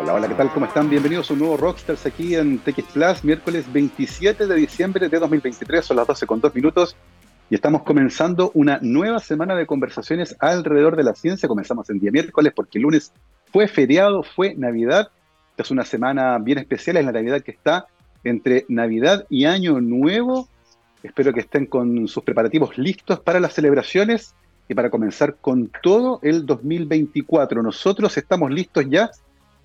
Hola, hola, ¿qué tal? ¿Cómo están? Bienvenidos a un nuevo Rockstars aquí en TX Plus, miércoles 27 de diciembre de 2023, son las 12 con 2 minutos y estamos comenzando una nueva semana de conversaciones alrededor de la ciencia. Comenzamos el día miércoles porque el lunes fue feriado, fue Navidad. Esta es una semana bien especial, es la Navidad que está entre Navidad y Año Nuevo. Espero que estén con sus preparativos listos para las celebraciones y para comenzar con todo el 2024. Nosotros estamos listos ya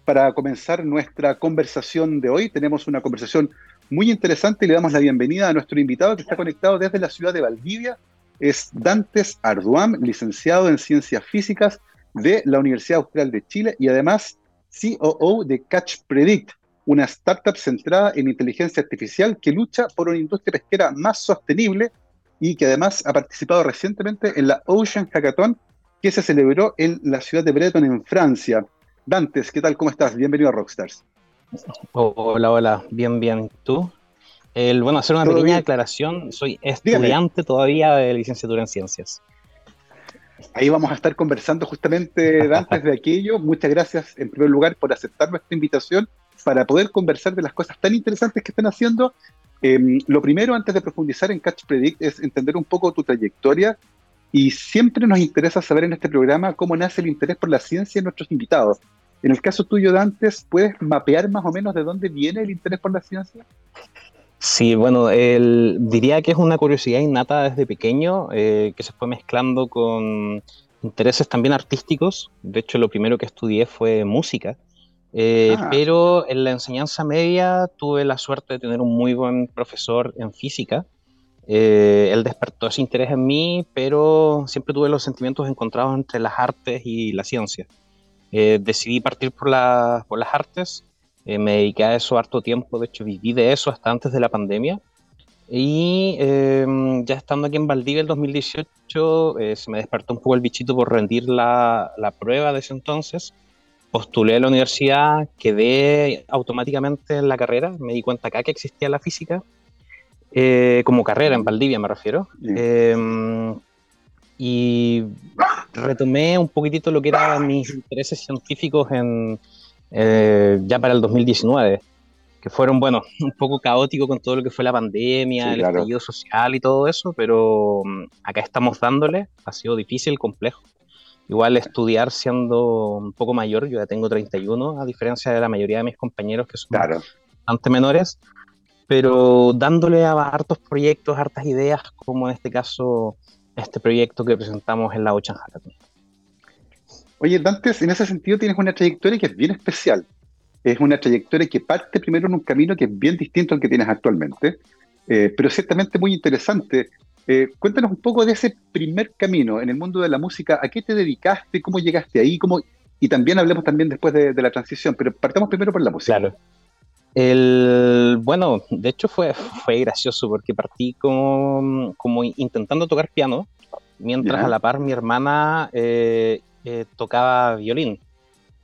para comenzar nuestra conversación de hoy. Tenemos una conversación muy interesante y le damos la bienvenida a nuestro invitado que está conectado desde la ciudad de Valdivia. Es Dantes Arduam, licenciado en Ciencias Físicas de la Universidad Austral de Chile y además COO de Catch Predict, una startup centrada en inteligencia artificial que lucha por una industria pesquera más sostenible y que además ha participado recientemente en la Ocean Hackathon que se celebró en la ciudad de Breton, en Francia. Dantes, ¿qué tal? ¿Cómo estás? Bienvenido a Rockstars. Hola, hola, bien, bien. ¿Tú? El, bueno, hacer una pequeña aclaración. Soy estudiante todavía de licenciatura en ciencias. Ahí vamos a estar conversando justamente, Dantes, de aquello. Muchas gracias, en primer lugar, por aceptar nuestra invitación para poder conversar de las cosas tan interesantes que están haciendo. Em, lo primero, antes de profundizar en Catch Predict, es entender un poco tu trayectoria y siempre nos interesa saber en este programa cómo nace el interés por la ciencia en nuestros invitados. En el caso tuyo, Dantes, ¿puedes mapear más o menos de dónde viene el interés por la ciencia? Sí, bueno, el, diría que es una curiosidad innata desde pequeño, eh, que se fue mezclando con intereses también artísticos. De hecho, lo primero que estudié fue música. Eh, ah. Pero en la enseñanza media tuve la suerte de tener un muy buen profesor en física. Eh, él despertó ese interés en mí, pero siempre tuve los sentimientos encontrados entre las artes y la ciencia. Eh, decidí partir por, por las artes, eh, me dediqué a eso harto tiempo, de hecho viví de eso hasta antes de la pandemia. Y em, ya estando aquí en Valdivia el 2018, eh, se me despertó un poco el bichito por rendir la, la prueba de ese entonces. Postulé a la universidad, quedé automáticamente en la carrera, me di cuenta acá que existía la física, como carrera en Valdivia me refiero. Em, y retomé un poquitito lo que eran mis intereses científicos en, eh, ya para el 2019, que fueron, bueno, un poco caóticos con todo lo que fue la pandemia, el estallido social y todo eso, pero mm, acá estamos dándole, ha sido difícil, complejo. Igual estudiar siendo un poco mayor, yo ya tengo 31, a diferencia de la mayoría de mis compañeros que son bastante menores, pero dándole a hartos proyectos, hartas ideas, como en este caso este proyecto que presentamos en la Ocean Hackathon. Oye, Dantes, en ese sentido tienes una trayectoria que es bien especial. Es una trayectoria que parte primero en un camino que es bien distinto al que tienes actualmente, eh, pero ciertamente muy interesante. Eh, cuéntanos un poco de ese primer camino en el mundo de la música. ¿A qué te dedicaste? ¿Cómo llegaste ahí? ¿Cómo... Y también hablemos también después de, de la transición, pero partamos primero por la música. Claro. El, bueno, de hecho fue, fue gracioso porque partí como, como intentando tocar piano, mientras a la par mi hermana eh, eh, tocaba violín.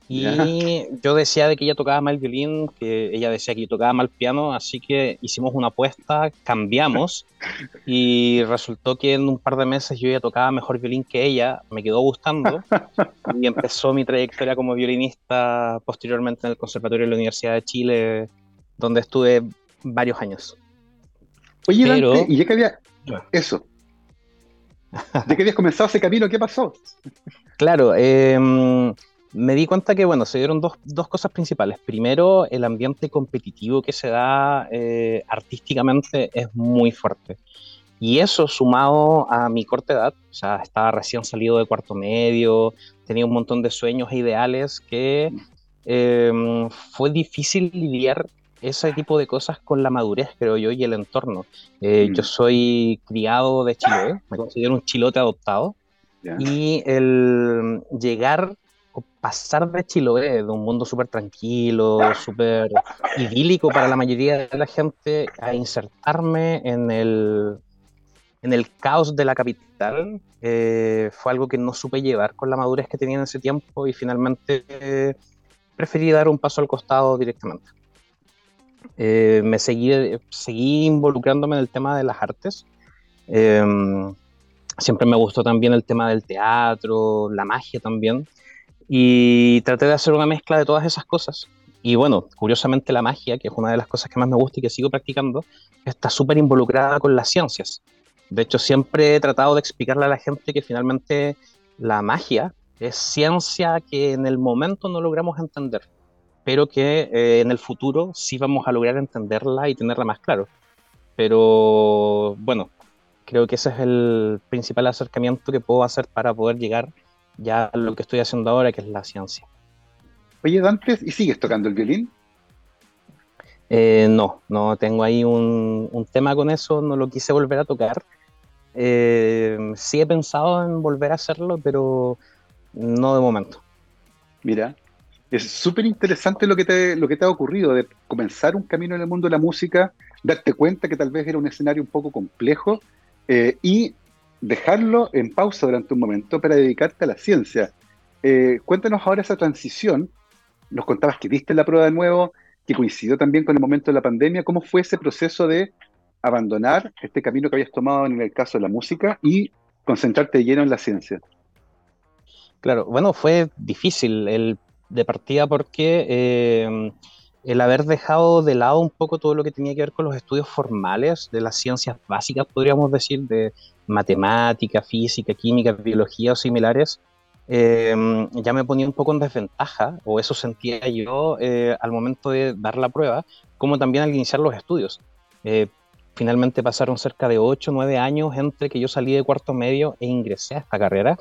Y yo decía de que ella tocaba mal violín, que ella decía que yo tocaba mal piano, así que hicimos una apuesta, cambiamos y resultó que en un par de meses yo ya tocaba mejor violín que ella, me quedó gustando y empezó mi trayectoria como violinista posteriormente en el Conservatorio de la Universidad de Chile, donde estuve varios años. Oye, Dante, y ya que había eso, ya que habías comenzado ese camino, ¿qué pasó? Claro, eh, me di cuenta que, bueno, se dieron dos, dos, cosas principales. Primero, el ambiente competitivo que se da eh, artísticamente es muy fuerte. Y eso sumado a mi corta edad, o sea, estaba recién salido de cuarto medio, tenía un montón de sueños e ideales que eh, fue difícil lidiar ese tipo de cosas con la madurez, creo yo, y el entorno. Eh, yo mm. soy criado de Chile, me considero un chilote adoptado, y el llegar pasar de Chiloé, de un mundo súper tranquilo, súper idílico para la mayoría de la gente, a insertarme en el, en el caos de la capital, eh, fue algo que no supe llevar con la madurez que tenía en ese tiempo y finalmente eh, preferí dar un paso al costado directamente. Eh, me seguí, seguí involucrándome en el tema de las artes. siempre me gustó también el tema del teatro, la magia también. Y traté de hacer una mezcla de todas esas cosas. Y bueno, curiosamente la magia, que es una de las cosas que más me gusta y que sigo practicando, está súper involucrada con las ciencias. De hecho, siempre he tratado de explicarle a la gente que finalmente la magia es ciencia que en el momento no logramos entender, pero que eh, en el futuro sí vamos a lograr entenderla y tenerla más claro. Pero bueno, creo que ese es el principal acercamiento que puedo hacer para poder llegar ya lo que estoy haciendo ahora, que es la ciencia. Oye, Dante, ¿y sigues tocando el violín? Eh, no, no tengo ahí un, un, tema con eso, no lo quise volver a tocar. Eh, sí he pensado en volver a hacerlo, pero no de momento. Mira, es súper interesante lo, que te, lo que te ha ocurrido de comenzar un camino en el mundo de la música, darte cuenta que tal vez era un escenario un poco complejo eh, y dejarlo en pausa durante un momento para dedicarte a la ciencia. Eh, cuéntanos ahora esa transición. Nos contabas que diste la prueba de nuevo, que coincidió también con el momento de la pandemia. ¿Cómo fue ese proceso de abandonar este camino que habías tomado en el caso de la música y concentrarte lleno en la ciencia? Claro, bueno, fue difícil el de partida porque eh, el haber dejado de lado un poco todo lo que tenía que ver con los estudios formales de las ciencias básicas, podríamos decir, de matemática, física, química, biología o similares, eh, ya me ponía un poco en desventaja, o eso sentía yo eh, al momento de dar la prueba, como también al iniciar los estudios finalmente pasaron cerca de 8 o 9 años entre que yo salí de cuarto medio e ingresé a esta carrera.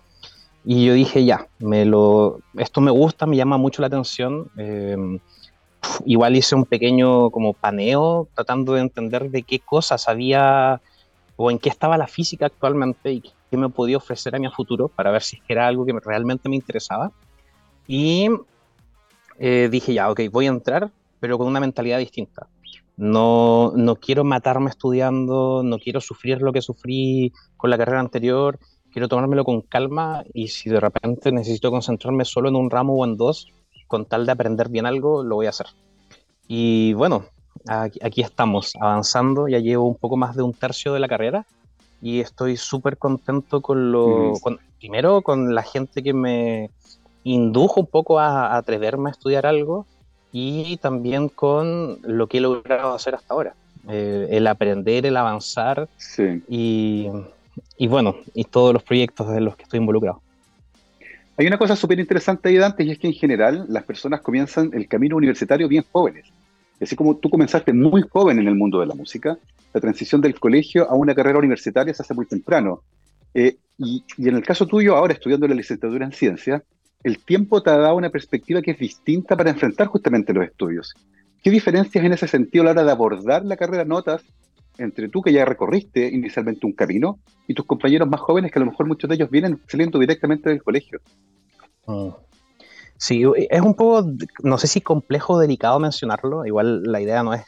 Y yo dije, ya, me lo, esto me gusta, me llama mucho la atención. Igual hice un pequeño como paneo tratando de entender de qué cosas había o en qué estaba la física actualmente y qué me podía ofrecer a mi futuro para ver si era algo que realmente me interesaba. Y eh, dije, ya, ok, voy a entrar, pero con una mentalidad distinta. No, no quiero matarme estudiando, no quiero sufrir lo que sufrí con la carrera anterior, quiero tomármelo con calma y si de repente necesito concentrarme solo en un ramo o en dos, con tal de aprender bien algo, lo voy a hacer. Y bueno, aquí, estamos avanzando, ya llevo un poco más de un tercio de la carrera y estoy súper contento con lo, primero con la gente que me indujo un poco a atreverme a estudiar algo y también con lo que he logrado hacer hasta ahora. Eh, el aprender, el avanzar y, y, bueno, y todos los proyectos en los que estoy involucrado. Hay una cosa súper interesante ahí, Dante, y es que en general las personas comienzan el camino universitario bien jóvenes. Así como tú comenzaste muy joven en el mundo de la música, la transición del colegio a una carrera universitaria se hace muy temprano. Eh, y, en el caso tuyo, ahora estudiando la licenciatura en ciencia, el tiempo te ha dado una perspectiva que es distinta para enfrentar justamente los estudios. ¿Qué diferencias en ese sentido a la hora de abordar la carrera notas entre tú que ya recorriste inicialmente un camino y tus compañeros más jóvenes que a lo mejor muchos de ellos vienen saliendo directamente del colegio? Mm. Sí, es un poco, no sé si complejo o delicado mencionarlo, igual la idea no es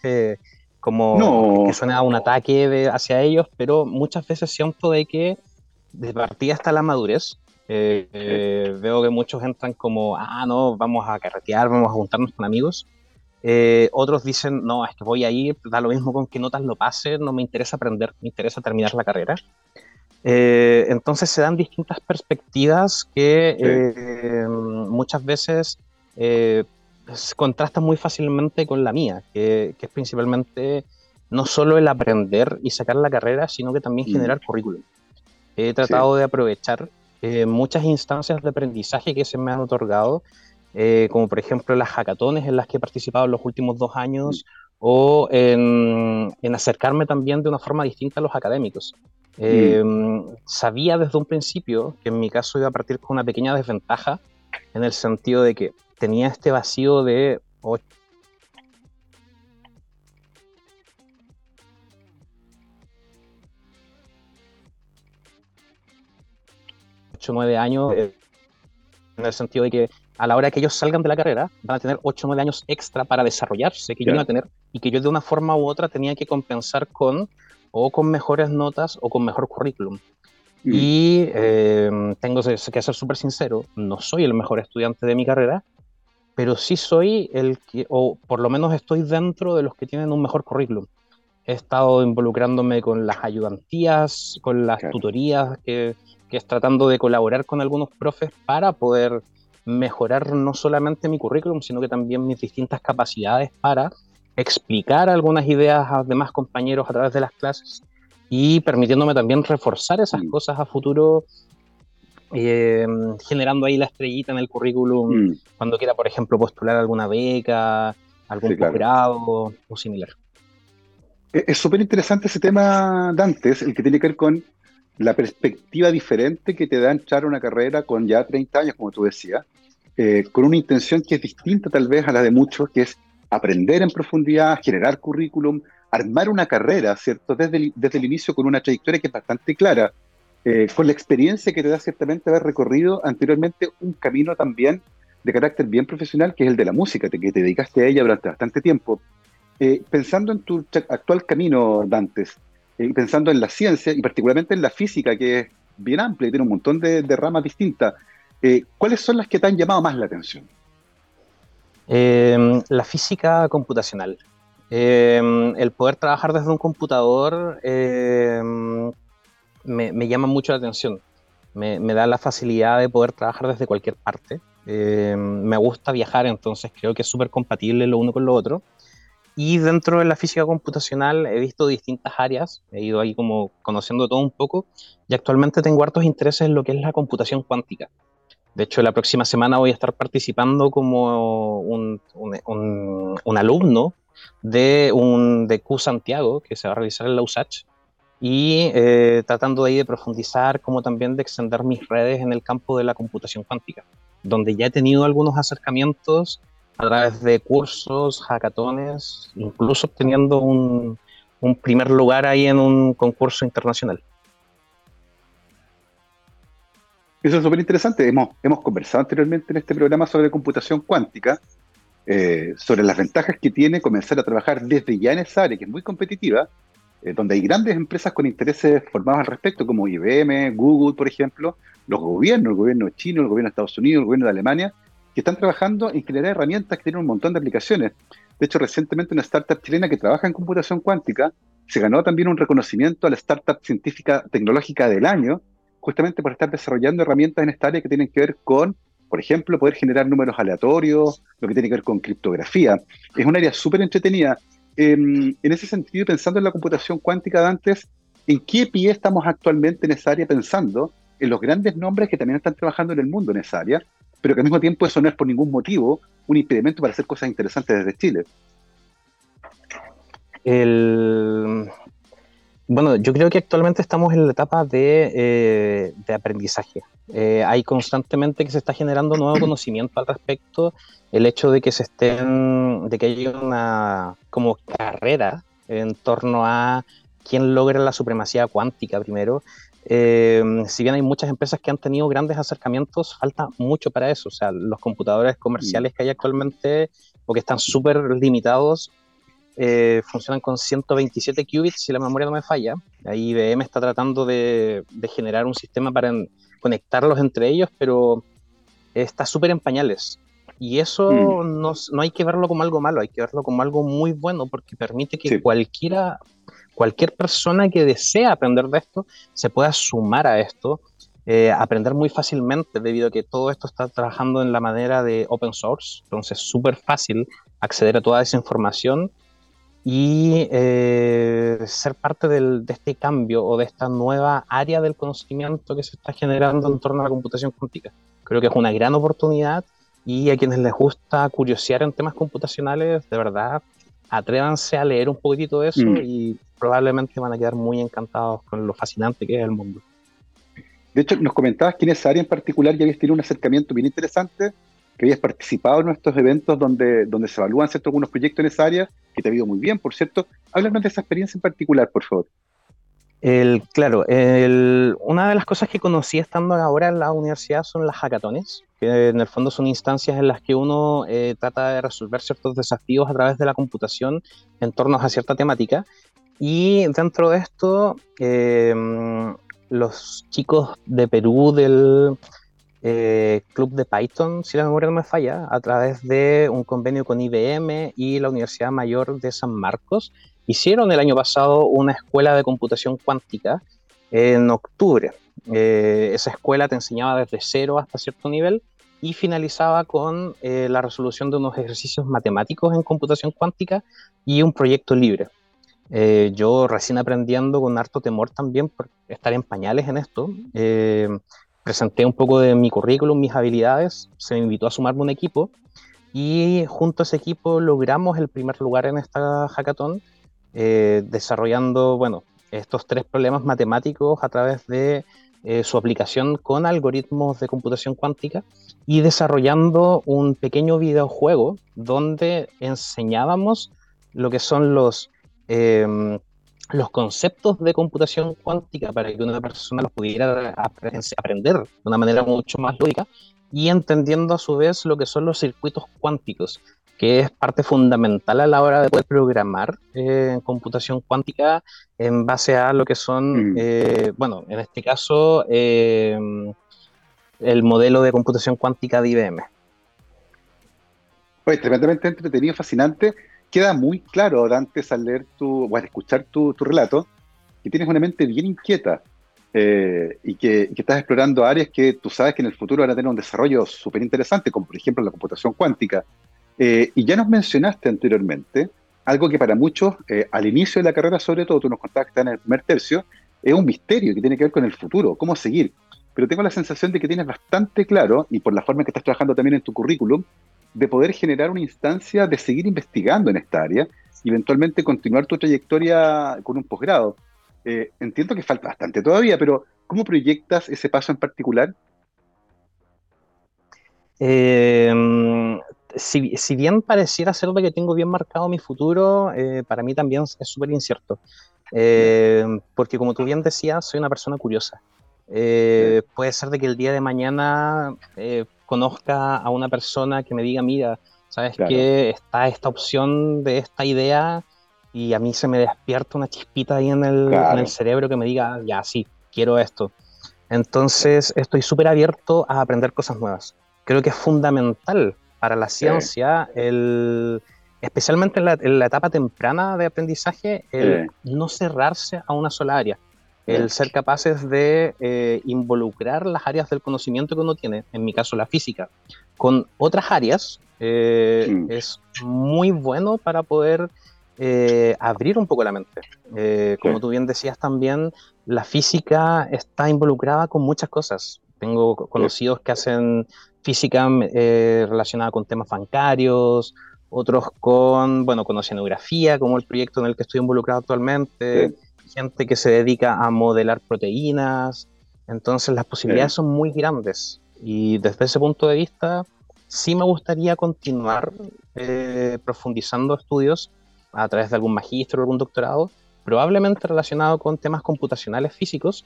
como que suene a un ataque hacia ellos, pero muchas veces siento de que de partida está la madurez eh, eh, veo que muchos entran como, ah, no, vamos a carretear, vamos a juntarnos con amigos. Eh, otros dicen, no, es que voy a ir, da lo mismo con qué notas lo pase, no me interesa aprender, me interesa terminar la carrera. entonces se dan distintas perspectivas que muchas veces contrastan muy fácilmente con la mía, que, que, es principalmente no solo el aprender y sacar la carrera, sino que también mm. generar currículum. He tratado de aprovechar eh, muchas instancias de aprendizaje que se me han otorgado, eh, como por ejemplo las hackatones en las que he participado en los últimos dos años, o en, acercarme también de una forma distinta a los académicos. Eh, sabía desde un principio que en mi caso iba a partir con una pequeña desventaja, en el sentido de que tenía este vacío de 8 o 9 años, eh, en el sentido de que a la hora que ellos salgan de la carrera, van a tener 8 o 9 años extra para desarrollarse, que yo iba a tener, y que yo de una forma u otra tenía que compensar con o con mejores notas o con mejor currículum. Mm. Y eh, tengo que ser súper sincero, no soy el mejor estudiante de mi carrera, pero sí soy el que, o por lo menos estoy dentro de los que tienen un mejor currículum. He estado involucrándome con las ayudantías, con las tutorías que, que es tratando de colaborar con algunos profes para poder mejorar no solamente mi currículum, sino que también mis distintas capacidades para explicar algunas ideas a demás compañeros a través de las clases y permitiéndome también reforzar esas mm. cosas a futuro, eh, generando ahí la estrellita en el currículum mm. cuando quiera, por ejemplo, postular alguna beca, algún posgrado o similar. E-, es súper interesante ese tema, Dantes, el que tiene que ver con la perspectiva diferente que te da entrar a una carrera con ya 30 años, como tú decías, eh, con una intención que es distinta tal vez a la de muchos, que es aprender en profundidad, generar currículum, armar una carrera, ¿cierto? Desde el, desde el inicio con una trayectoria que es bastante clara, eh, con la experiencia que te da ciertamente haber recorrido anteriormente un camino también de carácter bien profesional, que es el de la música, que te dedicaste a ella durante bastante tiempo. Eh, pensando en tu actual camino, Dantes, y pensando en la ciencia y particularmente en la física, que es bien amplia y tiene un montón de, ramas distintas, eh, ¿cuáles son las que te han llamado más la atención? Em, la física computacional. Em, el poder trabajar desde un computador em, me, llama mucho la atención. Me, me, da la facilidad de poder trabajar desde cualquier parte. me gusta viajar, entonces creo que es súper compatible lo uno con lo otro. Y dentro de la física computacional he visto distintas áreas, he ido ahí como conociendo todo un poco y actualmente tengo hartos intereses en lo que es la computación cuántica. De hecho, la próxima semana voy a estar participando como un, un, alumno de un de Q Santiago que se va a realizar en la USACH y eh, tratando de ahí de profundizar como también de extender mis redes en el campo de la computación cuántica, donde ya he tenido algunos acercamientos a través de cursos, hackatones, incluso obteniendo un, primer lugar ahí en un concurso internacional. Eso es súper interesante. Hemos, hemos conversado anteriormente en este programa sobre computación cuántica, eh, sobre las ventajas que tiene comenzar a trabajar desde ya en esa área, que es muy competitiva, eh, donde hay grandes empresas con intereses formados al respecto, como IBM, Google, por ejemplo, los gobiernos, el gobierno chino, el gobierno de Estados Unidos, el gobierno de Alemania, que están trabajando en generar herramientas que tienen un montón de aplicaciones. De hecho, recientemente una startup chilena que trabaja en computación cuántica se ganó también un reconocimiento a la startup científica tecnológica del año, justamente por estar desarrollando herramientas en esta área que tienen que ver con, por ejemplo, poder generar números aleatorios, lo que tiene que ver con criptografía. Es un área súper entretenida. Em, en ese sentido, pensando en la computación cuántica de antes, ¿en qué pie estamos actualmente en esa área pensando en los grandes nombres que también están trabajando en el mundo en esa área? Pero que al mismo tiempo eso no es por ningún motivo un impedimento para hacer cosas interesantes desde Chile. Bueno, yo creo que actualmente estamos en la etapa de, eh, aprendizaje. Eh, hay constantemente que se está generando nuevo conocimiento al respecto. El hecho de que se estén, de que haya una como carrera en torno a quién logra la supremacía cuántica primero, eh, si bien hay muchas empresas que han tenido grandes acercamientos, falta mucho para eso. O sea, los computadores comerciales que hay actualmente, o que están súper limitados, eh, funcionan con 127 qubits, si la memoria no me falla. Ahí IBM está tratando de, generar un sistema para conectarlos entre ellos, pero está súper en pañales. Y eso mm. no, no, hay que verlo como algo malo, hay que verlo como algo muy bueno, porque permite que cualquiera cualquier persona que desea aprender de esto se pueda sumar a esto, eh, aprender muy fácilmente debido a que todo esto está trabajando en la manera de open source, entonces es súper fácil acceder a toda esa información y eh, ser parte de este cambio o de esta nueva área del conocimiento que se está generando en torno a la computación cuántica. Creo que es una gran oportunidad y a quienes les gusta curiosear en temas computacionales, de verdad, atrévanse a leer un poquitito de eso mm. y probablemente van a quedar muy encantados con lo fascinante que es el mundo. De hecho, nos comentabas que en esa área en particular ya habías tenido un acercamiento bien interesante, que habías participado en nuestros eventos donde, donde se evalúan ¿cierto? algunos proyectos en esa área, que te ha ido muy bien, por cierto. Háblanos de esa experiencia en particular, por favor. El, claro, el, una de las cosas que conocí estando ahora en la universidad son las hackatones, que en el fondo son instancias en las que uno eh, trata de resolver ciertos desafíos a través de la computación en torno a cierta temática. Y dentro de esto, em, los chicos de Perú del eh, Club de Python, si la memoria no me falla, a través de un convenio con IBM y la Universidad Mayor de San Marcos, hicieron el año pasado una escuela de computación cuántica en octubre. Eh, esa escuela te enseñaba desde cero hasta cierto nivel y finalizaba con eh, la resolución de unos ejercicios matemáticos en computación cuántica y un proyecto libre. Eh, yo recién aprendiendo con harto temor también por estar en pañales en esto, presenté un poco de mi currículum, mis habilidades, se me invitó a sumarme un equipo y junto a ese equipo logramos el primer lugar en esta hackathon, desarrollando, bueno, estos tres problemas matemáticos a través de eh, su aplicación con algoritmos de computación cuántica y desarrollando un pequeño videojuego donde enseñábamos lo que son los, em, los conceptos de computación cuántica para que una persona los pudiera aprender de una manera mucho más lógica y entendiendo a su vez lo que son los circuitos cuánticos que es parte fundamental a la hora de poder programar eh, en computación cuántica en base a lo que son, mm. eh, bueno, en este caso, eh, el modelo de computación cuántica de IBM. Pues tremendamente entretenido, fascinante. Queda muy claro, antes al leer tu, bueno, escuchar tu, relato, que tienes una mente bien inquieta y que, que, estás explorando áreas que tú sabes que en el futuro van a tener un desarrollo súper interesante, como por ejemplo la computación cuántica. Eh, y ya nos mencionaste anteriormente algo que para muchos, eh, al inicio de la carrera sobre todo, tú nos está en el primer tercio, es un misterio que tiene que ver con el futuro, cómo seguir. Pero tengo la sensación de que tienes bastante claro, y por la forma en que estás trabajando también en tu currículum, de poder generar una instancia de seguir investigando en esta área y eventualmente continuar tu trayectoria con un posgrado. Eh, entiendo que falta bastante todavía, pero ¿cómo proyectas ese paso en particular? Eh, si, bien pareciera ser que tengo bien marcado mi futuro, eh, para mí también es súper incierto. Eh, porque como tú bien decías, soy una persona curiosa. Eh, puede ser de que el día de mañana conozca a una persona que me diga, mira, ¿sabes qué? Está esta opción de esta idea y a mí se me despierta una chispita ahí en el, en el cerebro que me diga, ya, sí, quiero esto. Entonces estoy súper abierto a aprender cosas nuevas. Creo que es fundamental para la ciencia, el, especialmente en la, etapa temprana de aprendizaje, el no cerrarse a una sola área, el ser capaces de eh, involucrar las áreas del conocimiento que uno tiene, en mi caso la física, con otras áreas, eh, es muy bueno para poder eh, abrir un poco la mente. como tú bien decías también, la física está involucrada con muchas cosas. Tengo conocidos que hacen física eh, relacionada con temas bancarios, otros con, bueno, con oceanografía, como el proyecto en el que estoy involucrado actualmente, gente que se dedica a modelar proteínas. Entonces las posibilidades son muy grandes. Y desde ese punto de vista sí me gustaría continuar eh, profundizando estudios a través de algún magíster o algún doctorado, probablemente relacionado con temas computacionales físicos,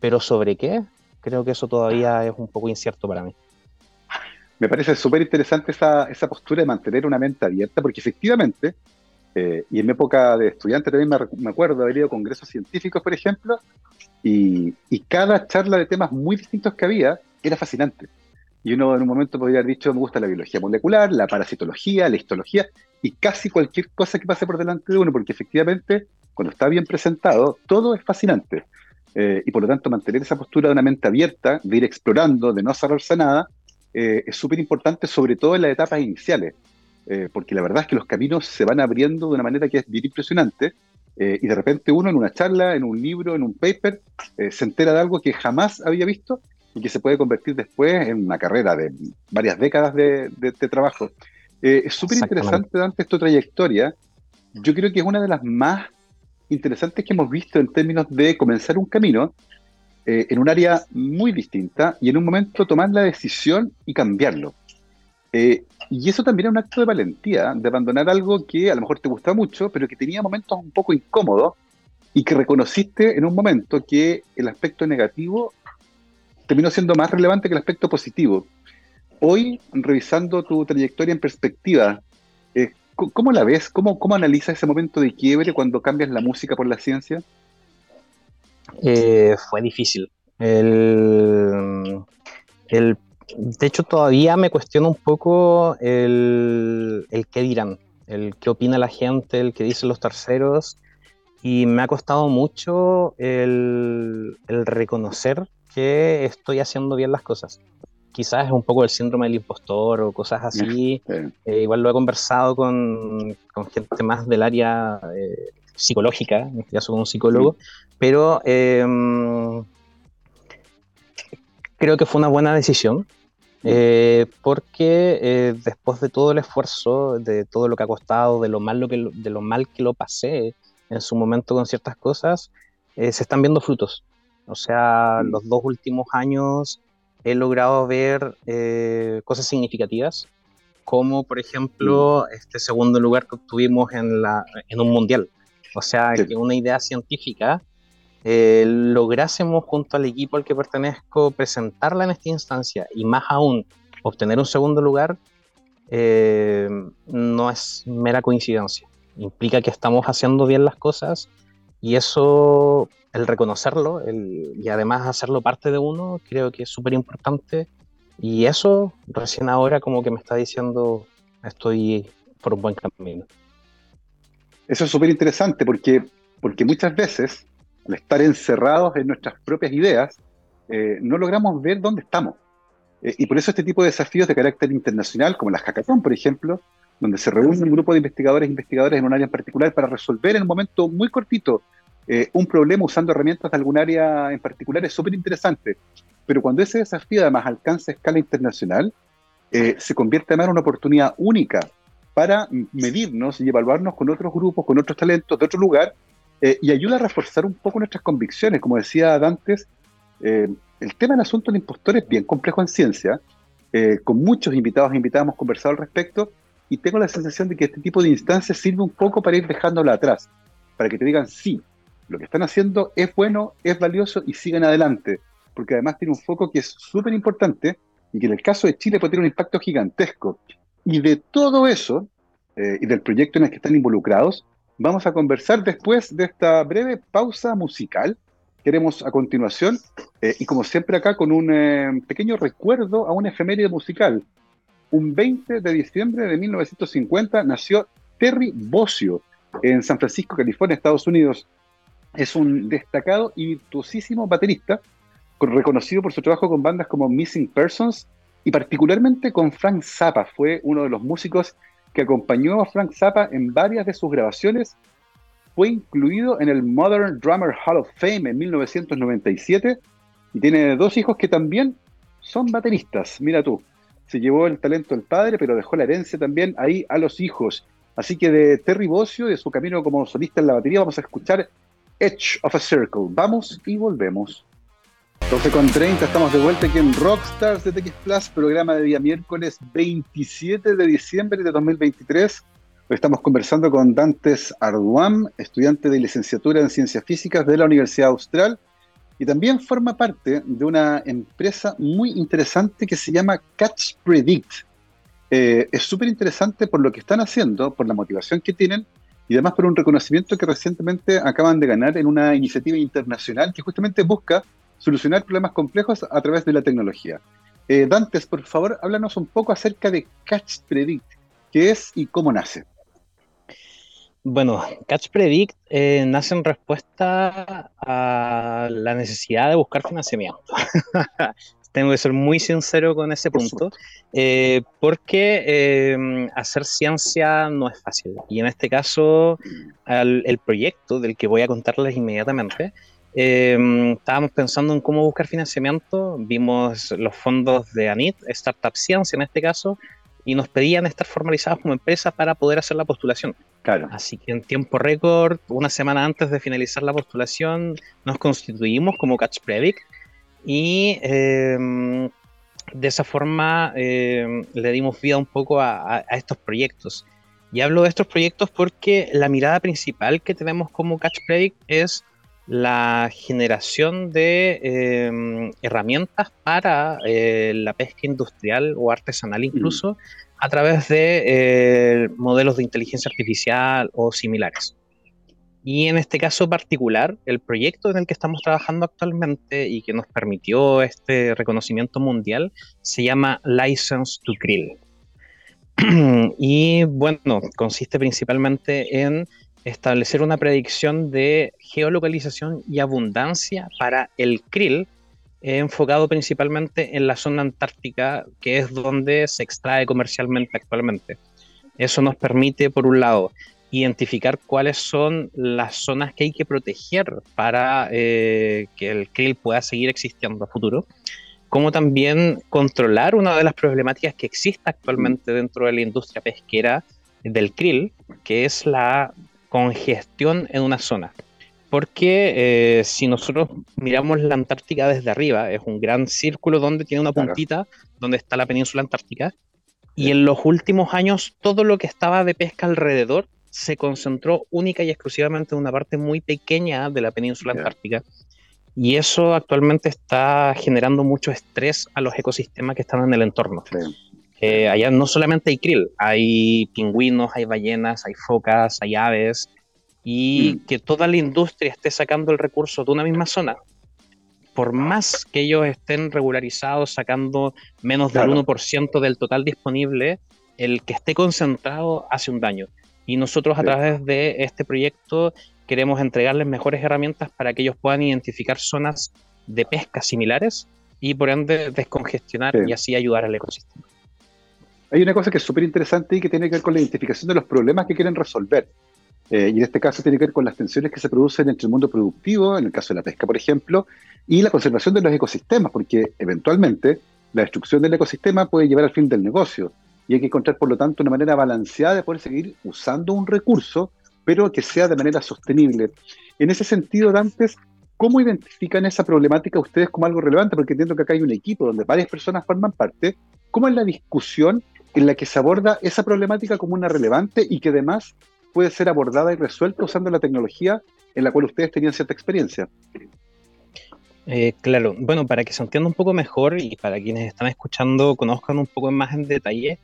pero sobre qué, creo que eso todavía es un poco incierto para mí. Me parece súper interesante esa, esa, postura de mantener una mente abierta, porque efectivamente, eh, y en mi época de estudiante también me, acuerdo de haber ido a congresos científicos, por ejemplo, y, y, cada charla de temas muy distintos que había era fascinante. Y uno en un momento podría haber dicho, me gusta la biología molecular, la parasitología, la histología, y casi cualquier cosa que pase por delante de uno, porque efectivamente, cuando está bien presentado, todo es fascinante. Eh, y por lo tanto, mantener esa postura de una mente abierta, de ir explorando, de no cerrarse nada, eh, es súper importante, sobre todo en las etapas iniciales, eh, porque la verdad es que los caminos se van abriendo de una manera que es bien impresionante, eh, y de repente uno en una charla, en un libro, en un paper, se entera de algo que jamás había visto y que se puede convertir después en una carrera de varias décadas de, trabajo. es súper interesante, Dante, esta trayectoria. Yo creo que es una de las más interesantes que hemos visto en términos de comenzar un camino eh, en un área muy distinta y en un momento tomar la decisión y cambiarlo. Eh, y eso también es un acto de valentía, de abandonar algo que a lo mejor te gusta mucho, pero que tenía momentos un poco incómodos y que reconociste en un momento que el aspecto negativo terminó siendo más relevante que el aspecto positivo. Hoy, revisando tu trayectoria en perspectiva, eh, ¿cómo la ves? ¿Cómo, ¿Cómo analizas ese momento de quiebre cuando cambias la música por la ciencia? Eh, fue difícil. El, de hecho, todavía me cuestiono un poco el, el qué dirán, el qué opina la gente, el qué dicen los terceros. Y me ha costado mucho el, reconocer que estoy haciendo bien las cosas. quizás es un poco el síndrome del impostor o cosas así. Eh, igual lo he conversado con, gente más del área eh, psicológica, en este caso con un psicólogo, pero em, creo que fue una buena decisión. Eh, porque después de todo el esfuerzo, de todo lo que ha costado, de lo, mal que, de lo mal que lo pasé en su momento con ciertas cosas, se están viendo frutos. O sea, los dos últimos años he logrado ver eh, cosas significativas, como por ejemplo este segundo lugar que obtuvimos en, la, en un mundial. O sea, que una idea científica eh, lográsemos junto al equipo al que pertenezco presentarla en esta instancia y más aún obtener un segundo lugar, eh, no es mera coincidencia. Implica que estamos haciendo bien las cosas y eso el reconocerlo y además hacerlo parte de uno, creo que es súper importante. Y eso recién ahora como que me está diciendo estoy por un buen camino. Eso es súper interesante porque, porque muchas veces al estar encerrados en nuestras propias ideas, eh, no logramos ver dónde estamos. Eh, y por eso este tipo de desafíos de carácter internacional, como la hackathon, por ejemplo, donde se reúne un grupo de investigadores e investigadores en un área en particular para resolver en un momento muy cortito eh, un problema usando herramientas de algún área en particular es súper interesante. Pero cuando ese desafío además alcanza escala internacional, se convierte además en una oportunidad única para medirnos y evaluarnos con otros grupos, con otros talentos de otro lugar, eh, y ayuda a reforzar un poco nuestras convicciones. Como decía Dantes, el tema del asunto del impostor es bien complejo en ciencia. con muchos invitados e invitadas hemos conversado al respecto, y tengo la sensación de que este tipo de instancias sirve un poco para ir dejándolo atrás, para que te digan, sí, lo que están haciendo es bueno, es valioso y siguen adelante, porque además tiene un foco que es súper importante y que en el caso de Chile puede tener un impacto gigantesco. Y de todo eso, eh, y del proyecto en el que están involucrados, vamos a conversar después de esta breve pausa musical queremos a continuación, eh, y como siempre acá con un eh, pequeño recuerdo a una efeméride musical. Un 20 de diciembre de 1950 nació Terry Bossio en San Francisco, California, Estados Unidos es un destacado y virtuosísimo baterista, reconocido por su trabajo con bandas como Missing Persons y particularmente con Frank Zappa. Fue uno de los músicos que acompañó a Frank Zappa en varias de sus grabaciones. Fue incluido en el Modern Drummer Hall of Fame en 1997 y tiene dos hijos que también son bateristas. Mira tú, se llevó el talento del padre, pero dejó la herencia también ahí a los hijos. Así que de Terry Bossio, de su camino como solista en la batería, vamos a escuchar Edge of a Circle. Vamos y volvemos. 12 con 30, estamos de vuelta aquí en Rockstars de TX Plus, programa de día miércoles 27 de diciembre de 2023. Hoy estamos conversando con Dantes Arduam, estudiante de licenciatura en Ciencias Físicas de la Universidad Austral y también forma parte de una empresa muy interesante que se llama Catch Predict. Eh, es súper interesante por lo que están haciendo, por la motivación que tienen y además por un reconocimiento que recientemente acaban de ganar en una iniciativa internacional que justamente busca solucionar problemas complejos a través de la tecnología. Eh, Dantes, por favor, háblanos un poco acerca de Catch Predict, qué es y cómo nace. Bueno, Catch Predict eh, nace en respuesta a la necesidad de buscar financiamiento. tengo que ser muy sincero con ese punto, eh, porque hacer ciencia no es fácil. Y en este caso, el proyecto del que voy a contarles inmediatamente, eh, estábamos pensando en cómo buscar financiamiento, vimos los fondos de ANIT, Startup Ciencia en este caso, y nos pedían estar formalizados como empresa para poder hacer la postulación. Claro. Así que en tiempo récord, una semana antes de finalizar la postulación, nos constituimos como Catch Predict y em, de esa forma em, le dimos vida un poco a, estos proyectos. Y hablo de estos proyectos porque la mirada principal que tenemos como Catch Predict es la generación de em, herramientas para eh, la pesca industrial o artesanal incluso a través de eh, modelos de inteligencia artificial o similares. Y en este caso particular, el proyecto en el que estamos trabajando actualmente y que nos permitió este reconocimiento mundial se llama License to Grill. y bueno, consiste principalmente en establecer una predicción de geolocalización y abundancia para el krill enfocado principalmente en la zona antártica, que es donde se extrae comercialmente actualmente. Eso nos permite, por un lado, identificar cuáles son las zonas que hay que proteger para eh, que el krill pueda seguir existiendo a futuro, como también controlar una de las problemáticas que existe actualmente dentro de la industria pesquera del krill, que es la congestión en una zona. Porque eh, si nosotros miramos la Antártica desde arriba, es un gran círculo donde tiene una puntita donde está la península antártica. Y en los últimos años todo lo que estaba de pesca alrededor se concentró única y exclusivamente en una parte muy pequeña de la península antártica. Y eso actualmente está generando mucho estrés a los ecosistemas que están en el entorno. Eh, allá no solamente hay krill, hay pingüinos, hay ballenas, hay focas, hay aves, y mm. que toda la industria esté sacando el recurso de una misma zona, por más que ellos estén regularizados, sacando menos del 1% del total disponible, el que esté concentrado hace un daño. Y nosotros a través de este proyecto queremos entregarles mejores herramientas para que ellos puedan identificar zonas de pesca similares y por ende descongestionar y así ayudar al ecosistema. Hay una cosa que es súper interesante y que tiene que ver con la identificación de los problemas que quieren resolver. Eh, y en este caso tiene que ver con las tensiones que se producen entre el mundo productivo, en el caso de la pesca, por ejemplo, y la conservación de los ecosistemas, porque eventualmente la destrucción del ecosistema puede llevar al fin del negocio y hay que encontrar, por lo tanto, una manera balanceada de poder seguir usando un recurso, pero que sea de manera sostenible. En ese sentido, Dantes, ¿cómo identifican esa problemática ustedes como algo relevante? Porque entiendo que acá hay un equipo donde varias personas forman parte. ¿Cómo es la discusión en la que se aborda esa problemática como una relevante y que además puede ser abordada y resuelta usando la tecnología en la cual ustedes tenían cierta experiencia? Eh, claro, bueno, para que se entienda un poco mejor y para quienes están escuchando conozcan un poco más en detalle,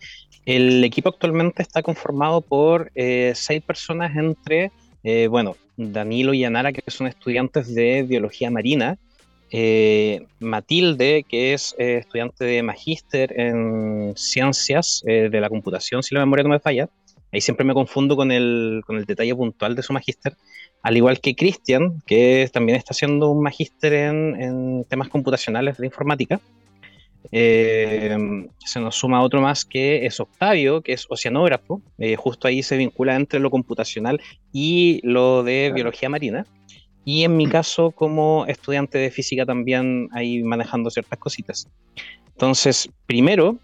el equipo actualmente está conformado por eh, seis personas entre, eh, bueno, Danilo y Anara, que son estudiantes de biología marina, Matilde, que es estudiante de magíster en ciencias de la computación, si la memoria no me falla, ahí siempre me confundo con el, con el detalle puntual de su magíster, al igual que Cristian, que también está haciendo un magíster en, temas computacionales de informática. Eh, se nos suma otro más que es Octavio, que es oceanógrafo. Eh, justo ahí se vincula entre lo computacional y lo de biología marina. Y en mi caso, como estudiante de física, también ahí manejando ciertas cositas. Entonces, primero,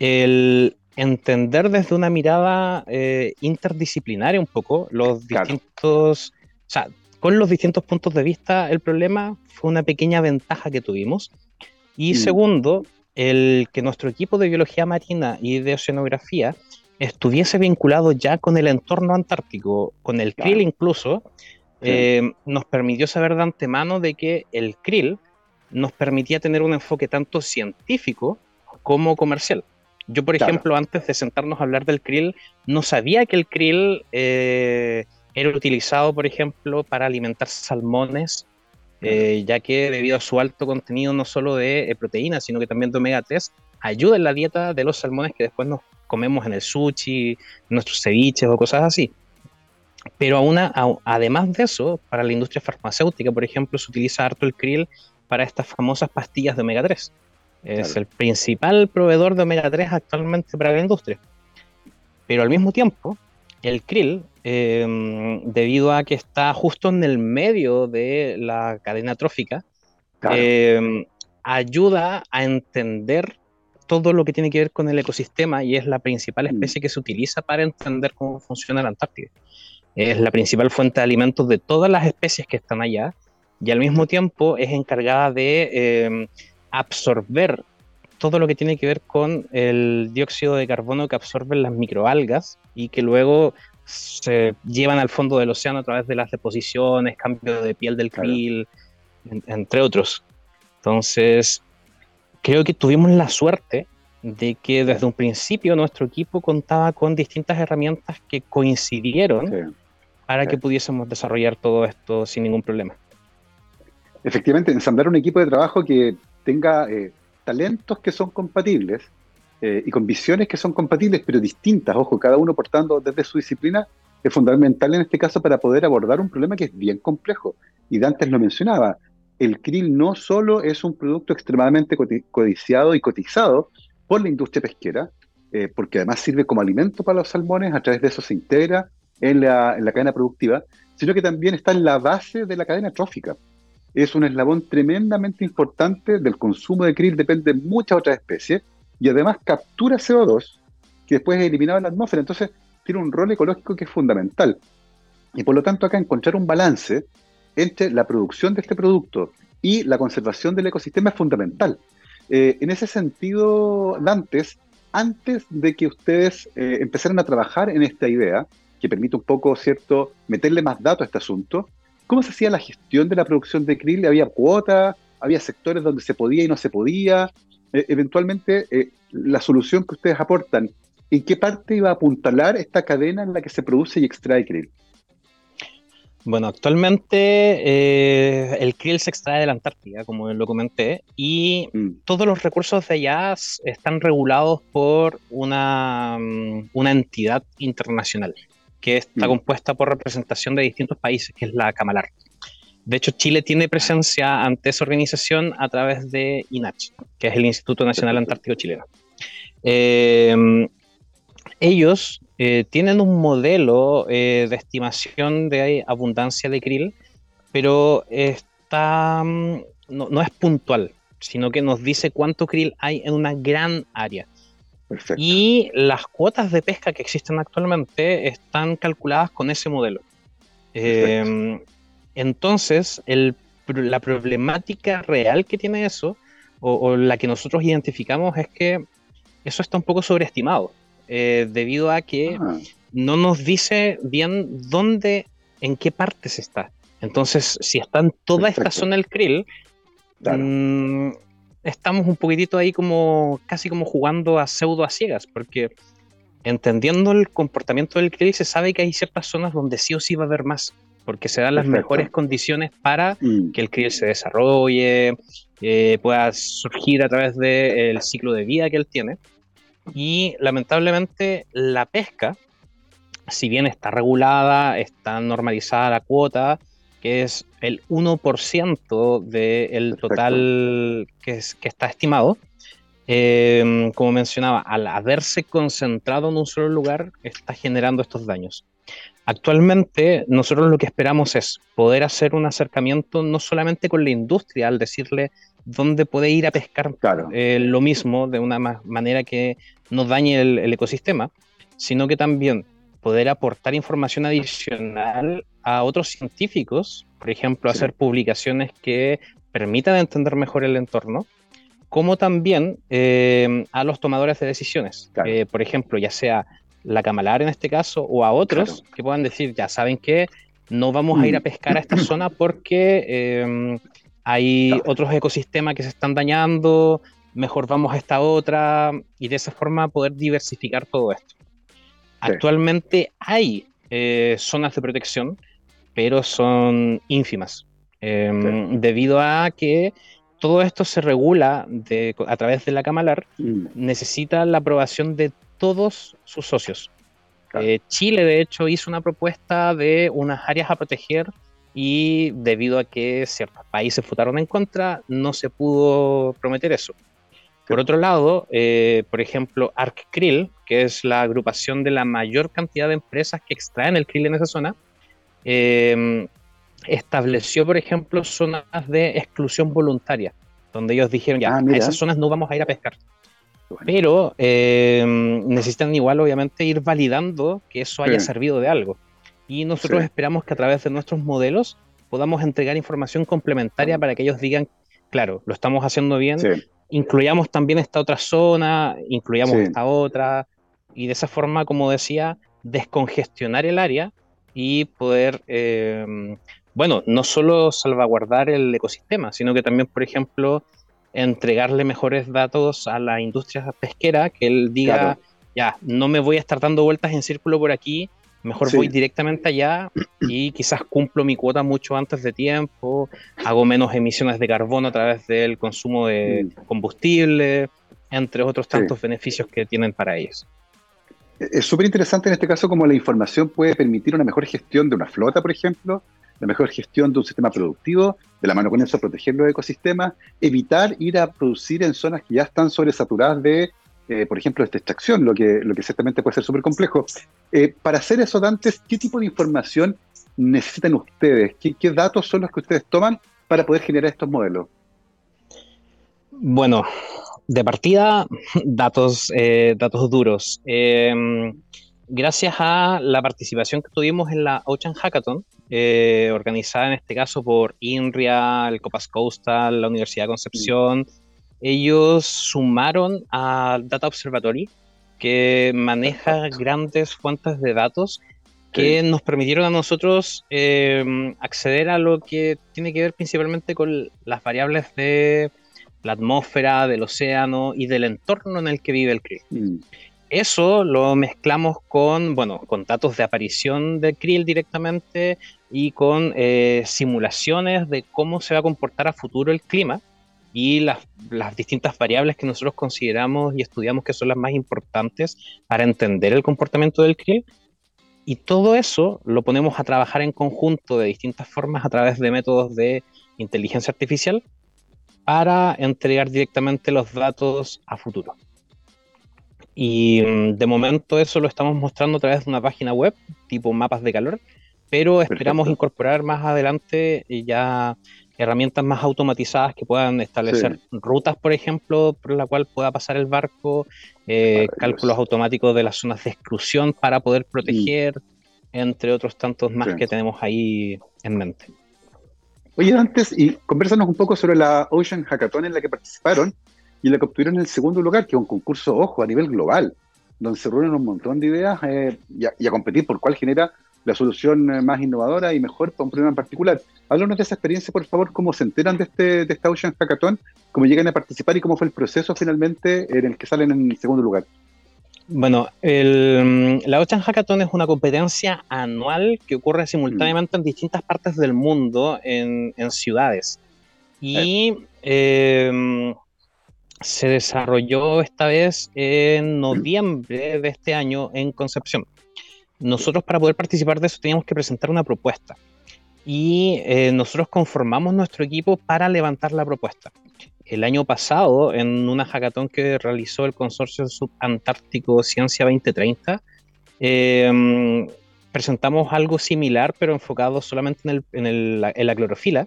el entender desde una mirada eh, interdisciplinaria un poco los distintos o sea, con los distintos puntos de vista, el problema fue una pequeña ventaja que tuvimos. Y mm. segundo, el que nuestro equipo de biología marina y de oceanografía estuviese vinculado ya con el entorno antártico, con el krill incluso, eh, nos permitió saber de antemano de que el krill nos permitía tener un enfoque tanto científico como comercial. Yo, por ejemplo, antes de sentarnos a hablar del krill, no sabía que el krill eh, era utilizado, por ejemplo, para alimentar salmones, eh, ya que debido a su alto contenido no solo de proteínas, sino que también de omega 3, ayuda en la dieta de los salmones que después nos comemos en el sushi, nuestros ceviches o cosas así. Pero aún además de eso, para la industria farmacéutica, por ejemplo, se utiliza harto el krill para estas famosas pastillas de omega 3. Es el principal proveedor de omega 3 actualmente para la industria. Pero al mismo tiempo, el krill, em, debido a que está justo en el medio de la cadena trófica, em, ayuda a entender todo lo que tiene que ver con el ecosistema y es la principal mm. especie que se utiliza para entender cómo funciona la Antártida. Es la principal fuente de alimentos de todas las especies que están allá y al mismo tiempo es encargada de em, absorber todo lo que tiene que ver con el dióxido de carbono que absorben las microalgas y que luego se llevan al fondo del océano a través de las deposiciones, cambio de piel del krill, entre otros. Entonces, creo que tuvimos la suerte de que desde un principio nuestro equipo contaba con distintas herramientas que coincidieron para que pudiésemos desarrollar todo esto sin ningún problema. Efectivamente, ensamblar un equipo de trabajo que tenga eh, talentos que son compatibles eh, y con visiones que son compatibles pero distintas, ojo, cada uno portando desde su disciplina, es fundamental en este caso para poder abordar un problema que es bien complejo. Y Dantes lo mencionaba, el krill no solo es un producto extremadamente codiciado y cotizado por la industria pesquera, eh, porque además sirve como alimento para los salmones, a través de eso se integra en la, en la cadena productiva, sino que también está en la base de la cadena trófica. Es un eslabón tremendamente importante del consumo de krill, depende de muchas otras especies, y además captura CO2 que después es eliminado en la atmósfera. Entonces, tiene un rol ecológico que es fundamental. Y por lo tanto, acá encontrar un balance entre la producción de este producto y la conservación del ecosistema es fundamental. Eh, en ese sentido, Dantes, antes de que ustedes eh, empezaran a trabajar en esta idea, que permite un poco, ¿cierto?, meterle más datos a este asunto, ¿cómo se hacía la gestión de la producción de krill? ¿Había cuotas? ¿Había sectores donde se podía y no se podía? Eh, eventualmente, la solución que ustedes aportan, ¿en qué parte iba a apuntalar esta cadena en la que se produce y extrae krill? Bueno, actualmente eh, el krill se extrae de la Antártida, como lo comenté, y mm. todos los recursos de allá están regulados por una, mm, una entidad internacional que está mm. compuesta por representación de distintos países, que es la Camalar. De hecho, Chile tiene presencia ante esa organización a través de INACH, que es el Instituto Nacional Antártico Chileno. Eh, ellos eh, tienen un modelo eh, de estimación de abundancia de krill, pero está, mm, no, es puntual, sino que nos dice cuánto krill hay en una gran área. Y las cuotas de pesca que existen actualmente están calculadas con ese modelo. Em, entonces, la problemática real que tiene eso, o, la que nosotros identificamos, es que eso está un poco sobreestimado. Eh, debido a que ah. no nos dice bien dónde, en qué parte se está. Entonces, si está en toda esta zona del krill, mm, estamos un poquitito ahí como casi como jugando a pseudo a ciegas, porque entendiendo el comportamiento del krill se sabe que hay ciertas zonas donde sí o sí va a haber más, porque se dan las mejores condiciones para mm. que el krill se desarrolle, eh, pueda surgir a través del ciclo de vida que él tiene. Y lamentablemente la pesca, si bien está regulada, está normalizada la cuota, que es el 1% del total que, que, está estimado, em, como mencionaba, al haberse concentrado en un solo lugar, está generando estos daños. Actualmente nosotros lo que esperamos es poder hacer un acercamiento no solamente con la industria al decirle dónde puede ir a pescar eh, lo mismo de una manera que no dañe el, ecosistema, sino que también poder aportar información adicional a otros científicos, por ejemplo, hacer publicaciones que permitan entender mejor el entorno, como también eh, a los tomadores de decisiones, eh, por ejemplo, ya sea la Camalar en este caso, o a otros que puedan decir, ya saben que no vamos a ir a mm. pescar a esta zona porque eh, hay otros ecosistemas que se están dañando, mejor vamos a esta otra, y de esa forma poder diversificar todo esto. Actualmente hay eh, zonas de protección, pero son ínfimas, em, debido a que todo esto se regula a través de la Camalar, mm. necesita la aprobación de todos sus socios. Eh, Chile, de hecho, hizo una propuesta de unas áreas a proteger y debido a que ciertos países votaron en contra, no se pudo prometer eso. Por otro lado, eh, por ejemplo, ArcKrill, que es la agrupación de la mayor cantidad de empresas que extraen el krill en esa zona, em, estableció, por ejemplo, zonas de exclusión voluntaria, donde ellos dijeron, ya, ah, a esas zonas no vamos a ir a pescar. Pero eh, necesitan igual, obviamente, ir validando que eso haya servido de algo. Y nosotros esperamos que a través de nuestros modelos podamos entregar información complementaria para que ellos digan, claro, lo estamos haciendo bien, incluyamos también esta otra zona, incluyamos esta otra, y de esa forma, como decía, descongestionar el área y poder, eh, bueno, no solo salvaguardar el ecosistema, sino que también, por ejemplo, entregarle mejores datos a la industria pesquera, que él diga, ya, no me voy a estar dando vueltas en círculo por aquí, mejor voy directamente allá y quizás cumplo mi cuota mucho antes de tiempo, hago menos emisiones de carbono a través del consumo de combustible, entre otros tantos beneficios que tienen para ellos. Es súper interesante en este caso como la información puede permitir una mejor gestión de una flota, por ejemplo, la mejor gestión de un sistema productivo, de la mano con eso proteger los ecosistemas, evitar ir a producir en zonas que ya están sobresaturadas de, eh, por ejemplo, esta extracción, lo que, lo que ciertamente puede ser súper complejo. Eh, para hacer eso, Dantes, ¿qué tipo de información necesitan ustedes? ¿Qué, ¿Qué datos son los que ustedes toman para poder generar estos modelos? Bueno, de partida, datos, eh, datos duros. Gracias a la participación que tuvimos en la Ocean Hackathon, organizada en este caso por INRIA, el Copas Coastal, la Universidad de Concepción, ellos sumaron al Data Observatory, que maneja grandes fuentes de datos que nos permitieron a nosotros em, acceder a lo que tiene que ver principalmente con las variables de la atmósfera, del océano y del entorno en el que vive el krill. Mm. Eso lo mezclamos con, bueno, con datos de aparición del krill directamente y con eh, simulaciones de cómo se va a comportar a futuro el clima y las, las, distintas variables que nosotros consideramos y estudiamos que son las más importantes para entender el comportamiento del krill. Y todo eso lo ponemos a trabajar en conjunto de distintas formas a través de métodos de inteligencia artificial para entregar directamente los datos a futuro. Y mm, de momento eso lo estamos mostrando a través de una página web tipo mapas de calor, pero esperamos incorporar más adelante ya herramientas más automatizadas que puedan establecer rutas, por ejemplo, por la cual pueda pasar el barco, eh, cálculos automáticos de las zonas de exclusión para poder proteger, entre otros tantos más que tenemos ahí en mente. Oye, antes, y conversanos un poco sobre la Ocean Hackathon en la que participaron y la que obtuvieron el segundo lugar, que es un concurso, ojo, a nivel global, donde se reúnen un montón de ideas eh, y, a, competir por cuál genera la solución eh, más innovadora y mejor para un problema en particular. Háblanos de esa experiencia, por favor, cómo se enteran de, este, de esta Ocean Hackathon, cómo llegan a participar y cómo fue el proceso finalmente en el que salen en segundo lugar. Bueno, el, la Ocean Hackathon es una competencia anual que ocurre simultáneamente en distintas partes del mundo, en, ciudades. Y em, se desarrolló esta vez en noviembre de este año en Concepción. Nosotros para poder participar de eso teníamos que presentar una propuesta y eh, nosotros conformamos nuestro equipo para levantar la propuesta el año pasado, en una hackathon que realizó el Consorcio Subantártico Ciencia 2030, em, presentamos algo similar, pero enfocado solamente en, la clorofila.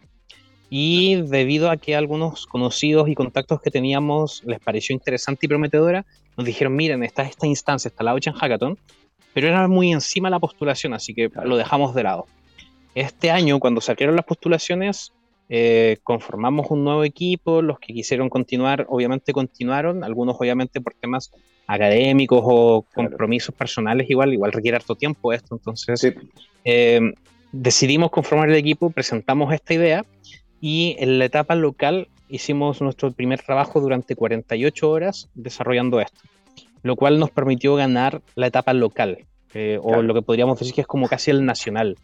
Y debido a que algunos conocidos y contactos que teníamos les pareció interesante y prometedora, nos dijeron, miren, está esta instancia, está la Ocean Hackathon, pero era muy encima la postulación, así que lo dejamos de lado. Este año, cuando salieron las postulaciones, eh, conformamos un nuevo equipo, los que quisieron continuar, obviamente continuaron, algunos obviamente por temas académicos o compromisos personales, igual, igual requiere harto tiempo esto, entonces eh, decidimos conformar el equipo, presentamos esta idea y en la etapa local hicimos nuestro primer trabajo durante 48 horas desarrollando esto, lo cual nos permitió ganar la etapa local, eh, o lo que podríamos decir que es como casi el nacional.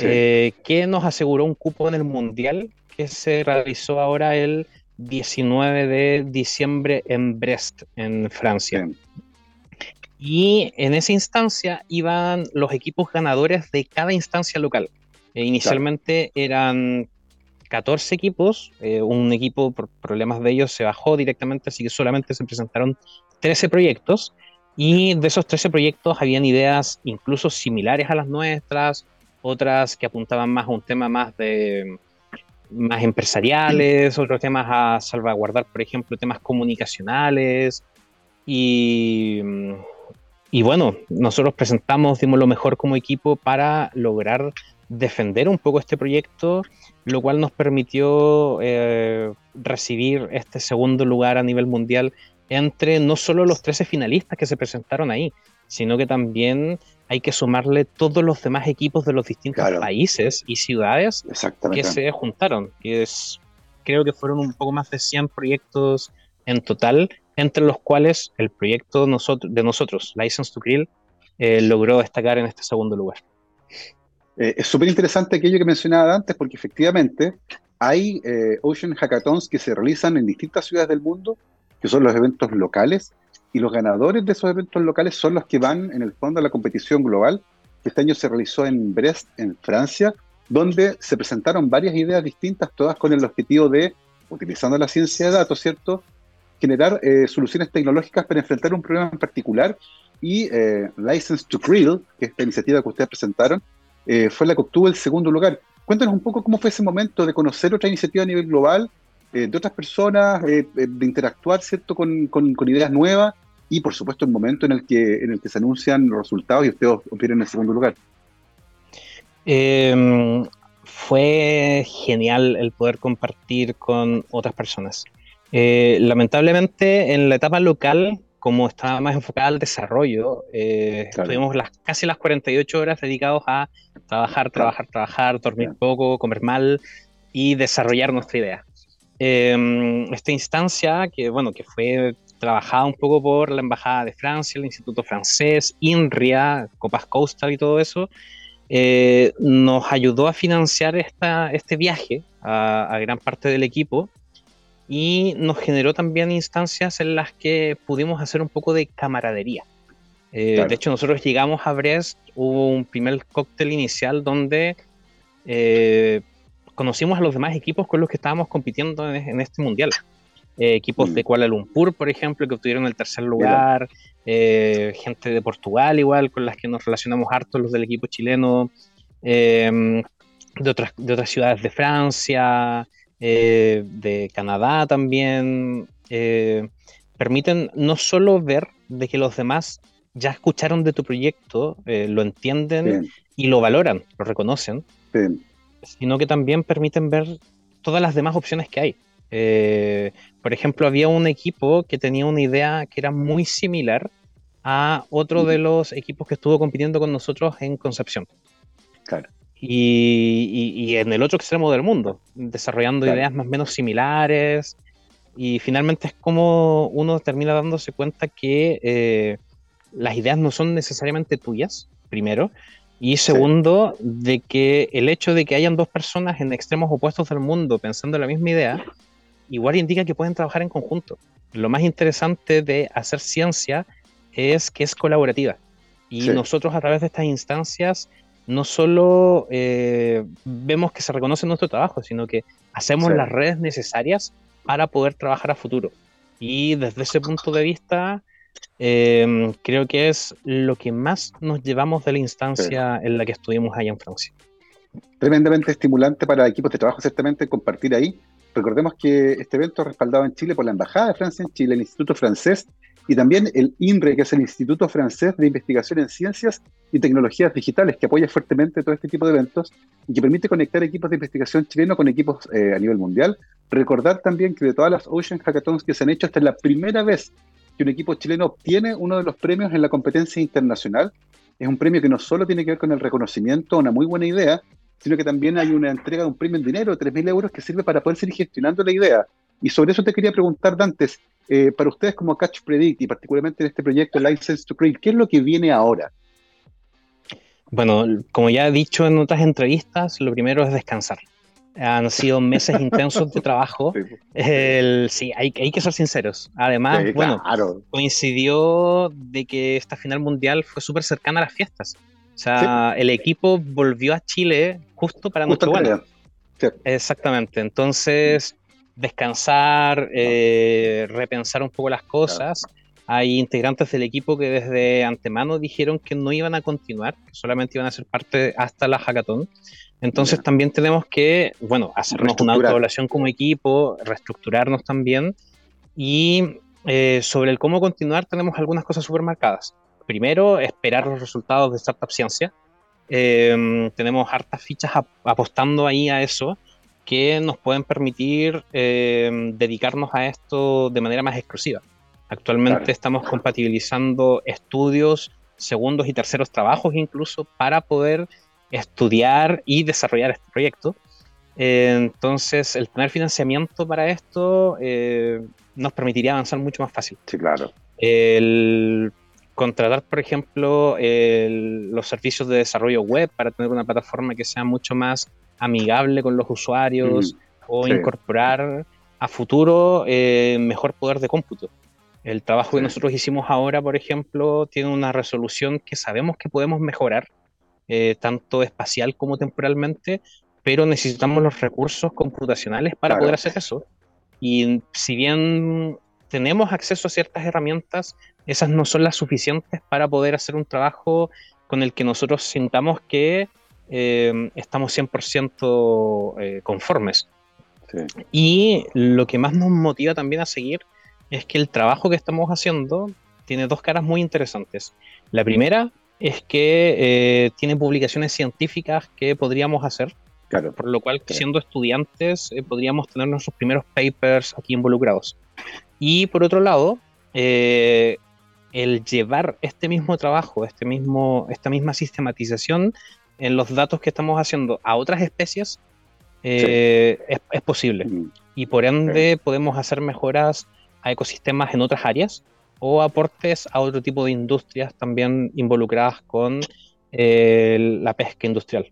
Eh, que nos aseguró un cupo en el Mundial que se realizó ahora el 19 de diciembre en Brest, en Francia. Y en esa instancia iban los equipos ganadores de cada instancia local. E inicialmente eran 14 equipos, eh, un equipo por problemas de ellos se bajó directamente, así que solamente se presentaron 13 proyectos. Y de esos 13 proyectos habían ideas incluso similares a las nuestras, otras que apuntaban más a un tema más de más empresariales, otros temas a salvaguardar, por ejemplo, temas comunicacionales. Y, y bueno, nosotros presentamos, dimos lo mejor como equipo para lograr defender un poco este proyecto, lo cual nos permitió eh, recibir este segundo lugar a nivel mundial entre no solo los 13 finalistas que se presentaron ahí, sino que también hay que sumarle todos los demás equipos de los distintos países y ciudades que se juntaron. Que es, creo que fueron un poco más de 100 proyectos en total, entre los cuales el proyecto de nosotros, License to Grill, eh, logró destacar en este segundo lugar. Eh, es súper interesante aquello que mencionaba antes, porque efectivamente hay eh, Ocean Hackathons que se realizan en distintas ciudades del mundo, que son los eventos locales, y los ganadores de esos eventos locales son los que van en el fondo a la competición global, que este año se realizó en Brest, en Francia, donde se presentaron varias ideas distintas, todas con el objetivo de, utilizando la ciencia de datos, ¿cierto?, generar eh, soluciones tecnológicas para enfrentar un problema en particular. Y eh, License to Grill, que es esta iniciativa que ustedes presentaron, eh, fue la que obtuvo el segundo lugar. Cuéntanos un poco cómo fue ese momento de conocer otra iniciativa a nivel global, de otras personas, de interactuar, ¿cierto?, con, con, con ideas nuevas y por supuesto el momento en el que, en el que se anuncian los resultados y ustedes obtienen el segundo lugar. Em, fue genial el poder compartir con otras personas. Eh, lamentablemente en la etapa local, como estaba más enfocada al desarrollo, eh, estuvimos las, casi las 48 horas dedicados a trabajar, trabajar, trabajar, dormir poco, comer mal y desarrollar nuestra idea. Em, esta instancia, que bueno, que fue trabajada un poco por la Embajada de Francia, el Instituto Francés, INRIA, Copas Coastal y todo eso, eh, nos ayudó a financiar esta, este viaje a, gran parte del equipo y nos generó también instancias en las que pudimos hacer un poco de camaradería. Eh, de hecho, nosotros llegamos a Brest, hubo un primer cóctel inicial donde eh, conocimos a los demás equipos con los que estábamos compitiendo en este mundial. Eh, equipos de mm. Kuala Lumpur, por ejemplo, que obtuvieron el tercer lugar, eh, gente de Portugal igual, con las que nos relacionamos harto los del equipo chileno, em, de, otras, de otras ciudades de Francia, eh, de Canadá también, permiten no solo ver de que los demás ya escucharon de tu proyecto, lo entienden y lo valoran, lo reconocen, sino que también permiten ver todas las demás opciones que hay. Eh, por ejemplo, había un equipo que tenía una idea que era muy similar a otro de los equipos que estuvo compitiendo con nosotros en Concepción. Claro. Y, en el otro extremo del mundo, desarrollando ideas más o menos similares. Y finalmente es como uno termina dándose cuenta que eh, las ideas no son necesariamente tuyas, primero, y segundo, de que el hecho de que hayan dos personas en extremos opuestos del mundo pensando en la misma idea, igual indica que pueden trabajar en conjunto. Lo más interesante de hacer ciencia es que es colaborativa. Y nosotros a través de estas instancias no solo eh, vemos que se reconoce nuestro trabajo, sino que hacemos las redes necesarias para poder trabajar a futuro. Y desde ese punto de vista, em, creo que es lo que más nos llevamos de la instancia en la que estuvimos allá en Francia. Tremendamente estimulante para equipos de trabajo, ciertamente, compartir ahí Recordemos que este evento es respaldado en Chile por la Embajada de Francia en Chile, el Instituto Francés y también el INRE, que es el Instituto Francés de Investigación en Ciencias y Tecnologías Digitales, que apoya fuertemente todo este tipo de eventos y que permite conectar equipos de investigación chileno con equipos eh, a nivel mundial. Recordar también que de todas las Ocean Hackathons que se han hecho, esta es la primera vez que un equipo chileno obtiene uno de los premios en la competencia internacional. Es un premio que no solo tiene que ver con el reconocimiento, una muy buena idea, sino que también hay una entrega de un premio en dinero de 3.000 euros que sirve para poder seguir gestionando la idea. Y sobre eso te quería preguntar, Dantes, eh, para ustedes como Catch Predict y particularmente en este proyecto License to Create, ¿qué es lo que viene ahora? Bueno, como ya he dicho en otras entrevistas, lo primero es descansar. Han sido meses intensos de trabajo. sí, hay, hay, que ser sinceros. Además, bueno, coincidió de que esta final mundial fue súper cercana a las fiestas. O sea, el equipo volvió a Chile justo para nuestro vuelo. Exactamente. Entonces, descansar, eh, repensar un poco las cosas. Hay integrantes del equipo que desde antemano dijeron que no iban a continuar, que solamente iban a ser parte hasta la hackathon. Entonces también tenemos que, bueno, hacernos una autoevaluación como equipo, reestructurarnos también. Y eh, sobre el cómo continuar tenemos algunas cosas súper marcadas primero, esperar los resultados de Startup Ciencia. Em, tenemos hartas fichas apostando ahí a eso que nos pueden permitir em, dedicarnos a esto de manera más exclusiva. Actualmente estamos compatibilizando estudios, segundos y terceros trabajos incluso para poder estudiar y desarrollar este proyecto. entonces, el tener financiamiento para esto eh, nos permitiría avanzar mucho más fácil. Sí, claro. El contratar, por ejemplo, los servicios de desarrollo web para tener una plataforma que sea mucho más amigable con los usuarios mm, o incorporar a futuro eh, mejor poder de cómputo. El trabajo que nosotros hicimos ahora, por ejemplo, tiene una resolución que sabemos que podemos mejorar eh, tanto espacial como temporalmente, pero necesitamos los recursos computacionales para poder hacer eso. Y si bien tenemos acceso a ciertas herramientas, esas no son las suficientes para poder hacer un trabajo con el que nosotros sintamos que eh, estamos 100% eh, conformes. Y lo que más nos motiva también a seguir es que el trabajo que estamos haciendo tiene dos caras muy interesantes. La primera es que eh, tiene publicaciones científicas que podríamos hacer, claro, por lo cual siendo estudiantes podríamos tener nuestros primeros papers aquí involucrados. Y por otro lado, el llevar este mismo trabajo, este mismo, esta misma sistematización en los datos que estamos haciendo a otras especies eh, es, posible. Mm. Y por ende podemos hacer mejoras a ecosistemas en otras áreas o aportes a otro tipo de industrias también involucradas con eh, la pesca industrial.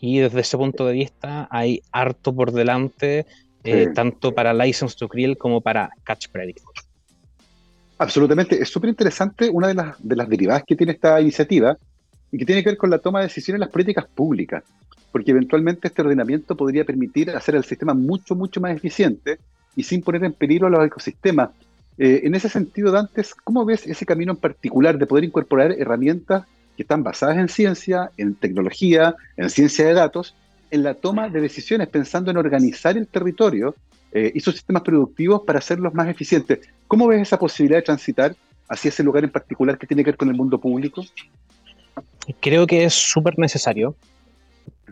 Y desde ese punto de vista hay harto por delante, eh, tanto para License to Krill como para Catch Predict. Absolutamente, es súper interesante una de las, de las derivadas que tiene esta iniciativa, y que tiene que ver con la toma de decisiones en las políticas públicas, porque eventualmente este ordenamiento podría permitir hacer el sistema mucho, mucho más eficiente y sin poner en peligro a los ecosistemas. Eh, en ese sentido, Dantes, ¿cómo ves ese camino en particular de poder incorporar herramientas que están basadas en ciencia, en tecnología, en ciencia de datos, en la toma de decisiones, pensando en organizar el territorio eh, y sus sistemas productivos para hacerlos más eficientes? ¿Cómo ves esa posibilidad de transitar hacia ese lugar en particular que tiene que ver con el mundo público? creo que es súper necesario,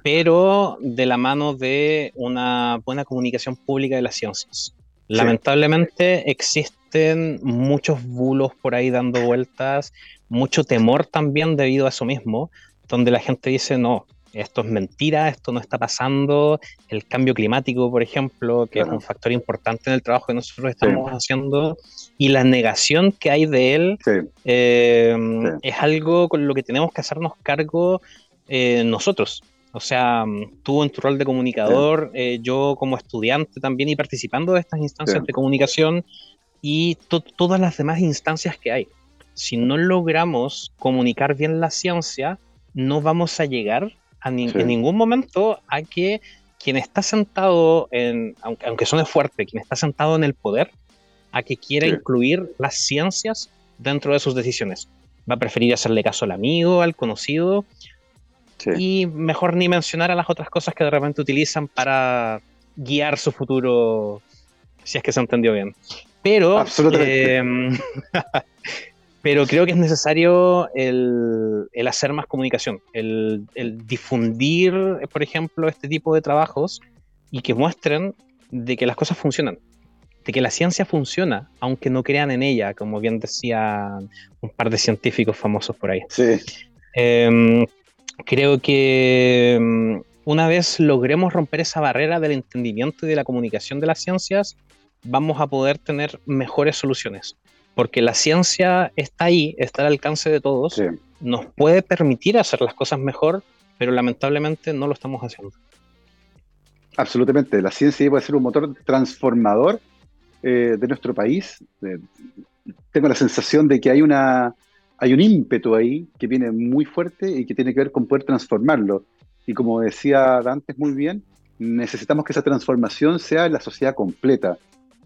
pero de la mano de una buena comunicación pública de las ciencias. Lamentablemente existen muchos bulos por ahí dando vueltas, mucho temor también debido a eso mismo, donde la gente dice, no, esto es mentira, esto no está pasando, el cambio climático, por ejemplo, que es un factor importante en el trabajo que nosotros estamos haciendo, y la negación que hay de él, eh, es algo con lo que tenemos que hacernos cargo eh, nosotros. O sea, tú en tu rol de comunicador, eh, yo como estudiante también y participando de estas instancias de comunicación y todas las demás instancias que hay. Si no logramos comunicar bien la ciencia, no vamos a llegar en ningún momento a que quien está sentado en, aunque, aunque suene fuerte, quien está sentado en el poder, a que quiera incluir las ciencias dentro de sus decisiones. Va a preferir hacerle caso al amigo, al conocido, y mejor ni mencionar a las otras cosas que de repente utilizan para guiar su futuro, si es que se entendió bien. Pero, eh, pero creo que es necesario el, hacer más comunicación, el, difundir, por ejemplo, este tipo de trabajos y que muestren de que las cosas funcionan, de que la ciencia funciona, aunque no crean en ella, como bien decían un par de científicos famosos por ahí. Sí. Em, creo que em, una vez logremos romper esa barrera del entendimiento y de la comunicación de las ciencias, vamos a poder tener mejores soluciones porque la ciencia está ahí, está al alcance de todos, nos puede permitir hacer las cosas mejor, pero lamentablemente no lo estamos haciendo. Absolutamente, la ciencia puede ser un motor transformador eh, de nuestro país. tengo la sensación de que hay, una, hay un ímpetu ahí que viene muy fuerte y que tiene que ver con poder transformarlo. Y como decía Dantes muy bien, necesitamos que esa transformación sea en la sociedad completa.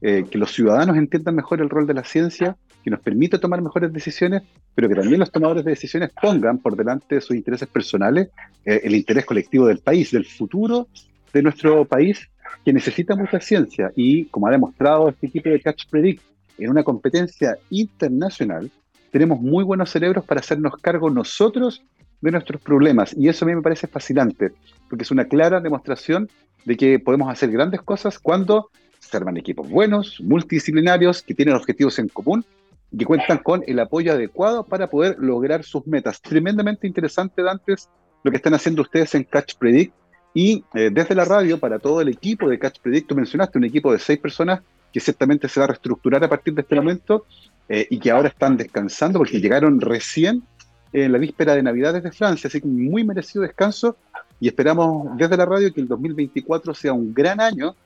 Eh, que los ciudadanos entiendan mejor el rol de la ciencia, que nos permita tomar mejores decisiones, pero que también los tomadores de decisiones pongan por delante de sus intereses personales eh, el interés colectivo del país, del futuro de nuestro país, que necesita mucha ciencia. Y como ha demostrado este equipo de Catch Predict en una competencia internacional, tenemos muy buenos cerebros para hacernos cargo nosotros de nuestros problemas. Y eso a mí me parece fascinante, porque es una clara demostración de que podemos hacer grandes cosas cuando se arman equipos buenos, multidisciplinarios, que tienen objetivos en común y que cuentan con el apoyo adecuado para poder lograr sus metas. Tremendamente interesante, Dantes, lo que están haciendo ustedes en Catch Predict. Y eh, desde la radio, para todo el equipo de Catch Predict, tú mencionaste un equipo de seis personas que ciertamente se va a reestructurar a partir de este momento eh, y que ahora están descansando porque llegaron recién en la víspera de Navidad desde Francia, así que muy merecido descanso y esperamos desde la radio que el 2024 sea un gran año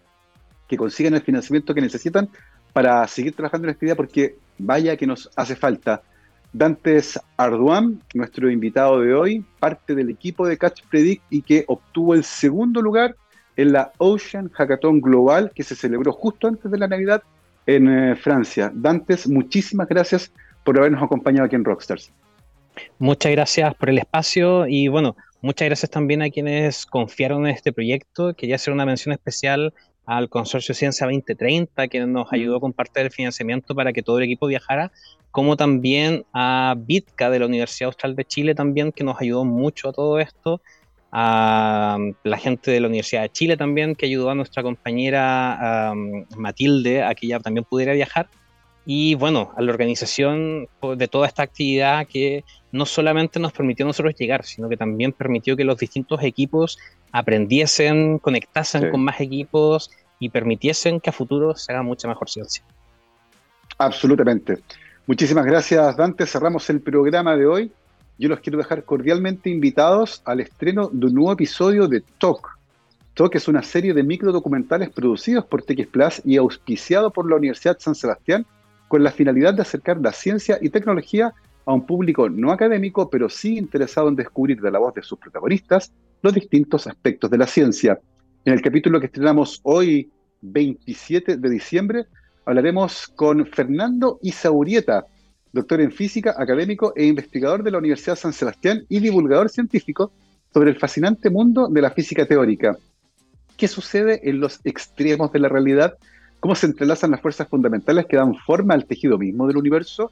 que consigan el financiamiento que necesitan para seguir trabajando en esta idea, porque vaya que nos hace falta. Dantes Arduan, nuestro invitado de hoy, parte del equipo de Catch Predict y que obtuvo el segundo lugar en la Ocean Hackathon Global que se celebró justo antes de la Navidad en eh, Francia. Dantes, muchísimas gracias por habernos acompañado aquí en Rockstars. Muchas gracias por el espacio y bueno, muchas gracias también a quienes confiaron en este proyecto. Quería hacer una mención especial al Consorcio Ciencia 2030, que nos ayudó con parte del financiamiento para que todo el equipo viajara, como también a Bitka de la Universidad Austral de Chile también, que nos ayudó mucho a todo esto, a la gente de la Universidad de Chile también, que ayudó a nuestra compañera Matilde a que ella también pudiera viajar, y bueno, a la organización de toda esta actividad que no solamente nos permitió a nosotros llegar, sino que también permitió que los distintos equipos aprendiesen, conectasen con más equipos y permitiesen que a futuro se haga mucha mejor ciencia. Absolutamente. Muchísimas gracias, Dante. Cerramos el programa de hoy. Yo los quiero dejar cordialmente invitados al estreno de un nuevo episodio de Talk. Talk es una serie de microdocumentales producidos por TX Plus y auspiciado por la Universidad San Sebastián con la finalidad de acercar la ciencia y tecnología a un público no académico, pero sí interesado en descubrir de la voz de sus protagonistas los distintos aspectos de la ciencia. En el capítulo que estrenamos hoy, 27 de diciembre, hablaremos con Fernando Isaurieta, doctor en física, académico e investigador de la Universidad San Sebastián y divulgador científico sobre el fascinante mundo de la física teórica. ¿Qué sucede en los extremos de la realidad? ¿Cómo se entrelazan las fuerzas fundamentales que dan forma al tejido mismo del universo?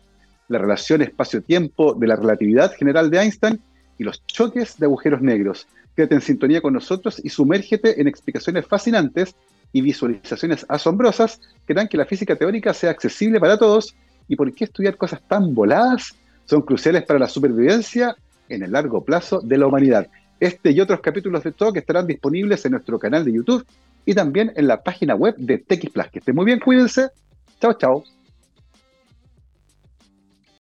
La relación espacio-tiempo de la relatividad general de Einstein y los choques de agujeros negros. Quédate en sintonía con nosotros y sumérgete en explicaciones fascinantes y visualizaciones asombrosas que harán que la física teórica sea accesible para todos y por qué estudiar cosas tan voladas son cruciales para la supervivencia en el largo plazo de la humanidad. Este y otros capítulos de Talk estarán disponibles en nuestro canal de YouTube y también en la página web de TX. Que estén muy bien, cuídense. Chao, chao.